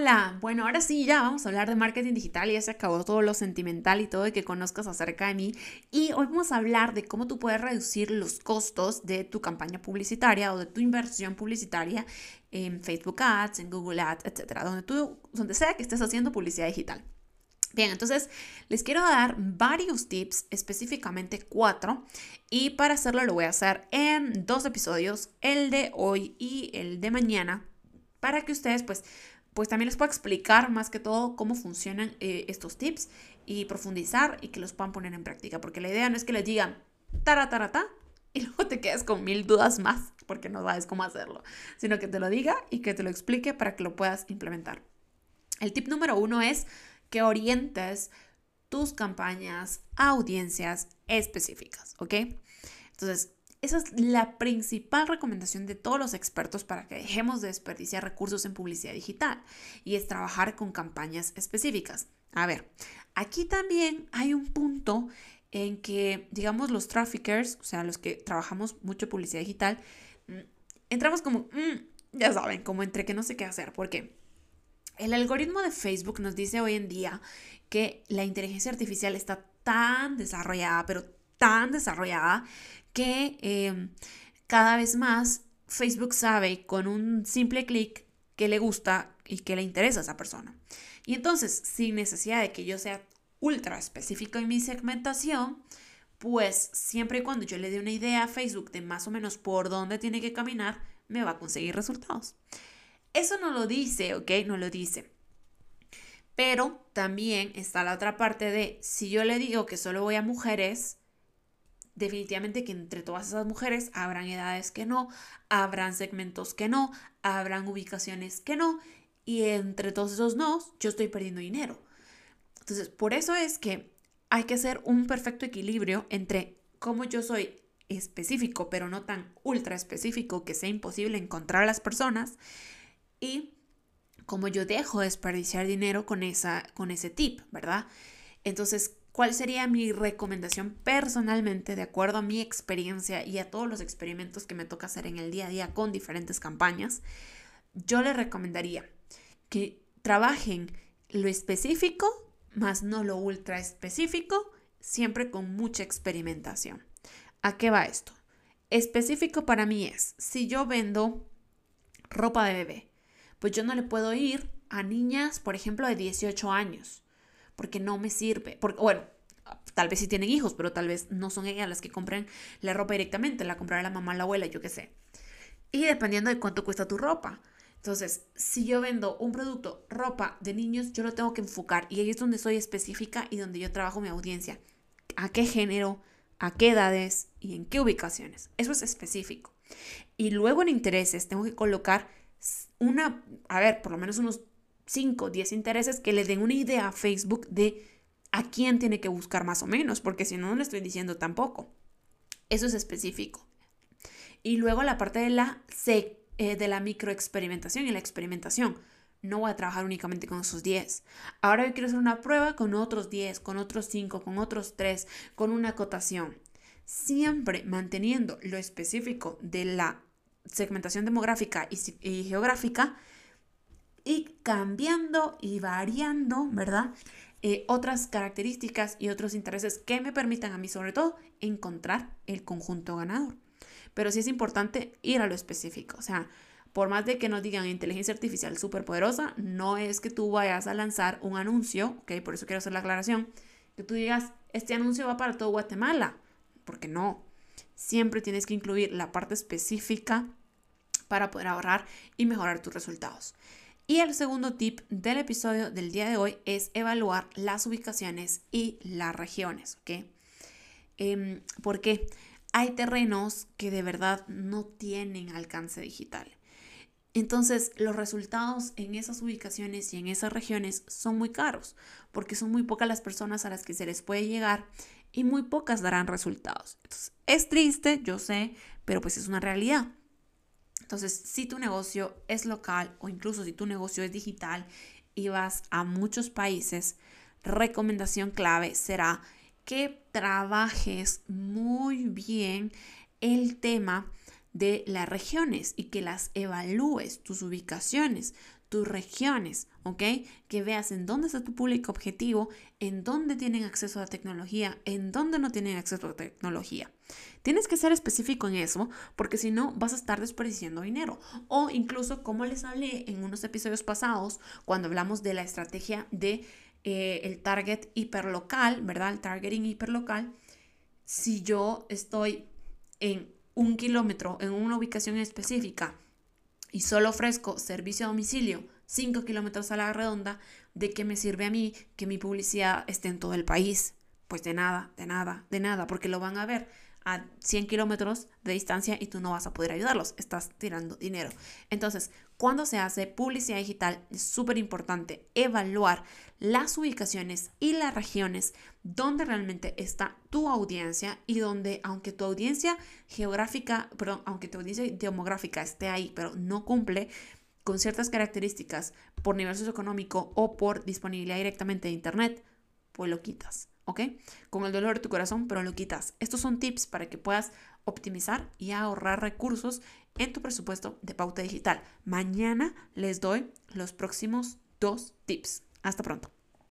Hola, bueno, ahora sí, ya vamos a hablar de marketing digital, ya se acabó todo lo sentimental y todo de que conozcas acerca de mí. Y hoy vamos a hablar de cómo tú puedes reducir los costos de tu campaña publicitaria o de tu inversión publicitaria en Facebook Ads, en Google Ads, etcétera, donde tú, donde sea que estés haciendo publicidad digital. Bien, entonces les quiero dar varios tips, específicamente cuatro, y para hacerlo lo voy a hacer en dos episodios, el de hoy y el de mañana, para que ustedes pues pues también les puedo explicar más que todo cómo funcionan eh, estos tips y profundizar y que los puedan poner en práctica, porque la idea no es que les digan tara, tara, ta, y luego te quedes con mil dudas más porque no sabes cómo hacerlo, sino que te lo diga y que te lo explique para que lo puedas implementar. El tip número uno es que orientes tus campañas a audiencias específicas, ¿ok? Entonces, esa es la principal recomendación de todos los expertos para que dejemos de desperdiciar recursos en publicidad digital y es trabajar con campañas específicas. A ver, aquí también hay un punto en que, digamos, los traffickers, o sea, los que trabajamos mucho publicidad digital, mm, entramos como, mm, ya saben, como entre que no sé qué hacer, porque el algoritmo de Facebook nos dice hoy en día que la inteligencia artificial está tan desarrollada, pero tan desarrollada, que em, cada vez más Facebook sabe con un simple clic que le gusta y que le interesa a esa persona. Y entonces, sin necesidad de que yo sea ultra específico en mi segmentación, pues siempre y cuando yo le dé una idea a Facebook de más o menos por dónde tiene que caminar, me va a conseguir resultados. Eso no lo dice, ¿ok? No lo dice. Pero también está la otra parte de, si yo le digo que solo voy a mujeres, definitivamente que entre todas esas mujeres habrán edades que no, habrán segmentos que no, habrán ubicaciones que no, y entre todos esos no, yo estoy perdiendo dinero. Entonces, por eso es que hay que hacer un perfecto equilibrio entre cómo yo soy específico, pero no tan ultra específico que sea imposible encontrar a las personas, y cómo yo dejo desperdiciar dinero con, esa, con ese tip, ¿verdad? Entonces, ¿Cuál sería mi recomendación personalmente de acuerdo a mi experiencia y a todos los experimentos que me toca hacer en el día a día con diferentes campañas? Yo les recomendaría que trabajen lo específico, más no lo ultra específico, siempre con mucha experimentación. ¿A qué va esto? Específico para mí es, si yo vendo ropa de bebé, pues yo no le puedo ir a niñas, por ejemplo, de 18 años porque no me sirve. Porque, bueno, tal vez sí tienen hijos, pero tal vez no son ellas las que compren la ropa directamente, la comprará la mamá, la abuela, yo qué sé. Y dependiendo de cuánto cuesta tu ropa. Entonces, si yo vendo un producto, ropa de niños, yo lo tengo que enfocar y ahí es donde soy específica y donde yo trabajo mi audiencia. ¿A qué género? ¿A qué edades? ¿Y en qué ubicaciones? Eso es específico. Y luego en intereses tengo que colocar una, a ver, por lo menos unos 5, 10 intereses que le den una idea a Facebook de a quién tiene que buscar más o menos, porque si no, no le estoy diciendo tampoco. Eso es específico. Y luego la parte de la, eh, de la microexperimentación y la experimentación. No voy a trabajar únicamente con esos 10. Ahora yo quiero hacer una prueba con otros 10, con otros 5, con otros 3, con una acotación. Siempre manteniendo lo específico de la segmentación demográfica y geográfica y cambiando y variando, ¿verdad? Eh, otras características y otros intereses que me permitan a mí sobre todo encontrar el conjunto ganador. Pero sí es importante ir a lo específico, o sea, por más de que nos digan inteligencia artificial súper poderosa, no es que tú vayas a lanzar un anuncio, ¿ok? Por eso quiero hacer la aclaración, que tú digas, este anuncio va para todo Guatemala, porque no, siempre tienes que incluir la parte específica para poder ahorrar y mejorar tus resultados. Y el segundo tip del episodio del día de hoy es evaluar las ubicaciones y las regiones, ¿ok? Eh, porque hay terrenos que de verdad no tienen alcance digital. Entonces, los resultados en esas ubicaciones y en esas regiones son muy caros, porque son muy pocas las personas a las que se les puede llegar y muy pocas darán resultados. Es triste, yo sé, pero pues es una realidad. Entonces, si tu negocio es local o incluso si tu negocio es digital y vas a muchos países, recomendación clave será que trabajes muy bien el tema de las regiones y que las evalúes, tus ubicaciones, tus regiones, ¿ok? Que veas en dónde está tu público objetivo, en dónde tienen acceso a tecnología, en dónde no tienen acceso a tecnología. Tienes que ser específico en eso, porque si no vas a estar desperdiciando dinero. O incluso, como les hablé en unos episodios pasados, cuando hablamos de la estrategia de eh, el target hiperlocal, ¿verdad? El targeting hiperlocal. Si yo estoy en un kilómetro, en una ubicación específica, y solo ofrezco servicio a domicilio 5 kilómetros a la redonda, ¿de qué me sirve a mí que mi publicidad esté en todo el país? Pues de nada, de nada, de nada, porque lo van a ver a 100 kilómetros de distancia y tú no vas a poder ayudarlos, estás tirando dinero. Entonces, cuando se hace publicidad digital, es súper importante evaluar las ubicaciones y las regiones donde realmente está tu audiencia y donde, aunque tu audiencia geográfica, perdón, aunque tu audiencia demográfica esté ahí, pero no cumple con ciertas características por nivel socioeconómico o por disponibilidad directamente de Internet, pues lo quitas. ¿Ok? Con el dolor de tu corazón, pero lo quitas. Estos son tips para que puedas optimizar y ahorrar recursos en tu presupuesto de pauta digital. Mañana les doy los próximos dos tips. Hasta pronto.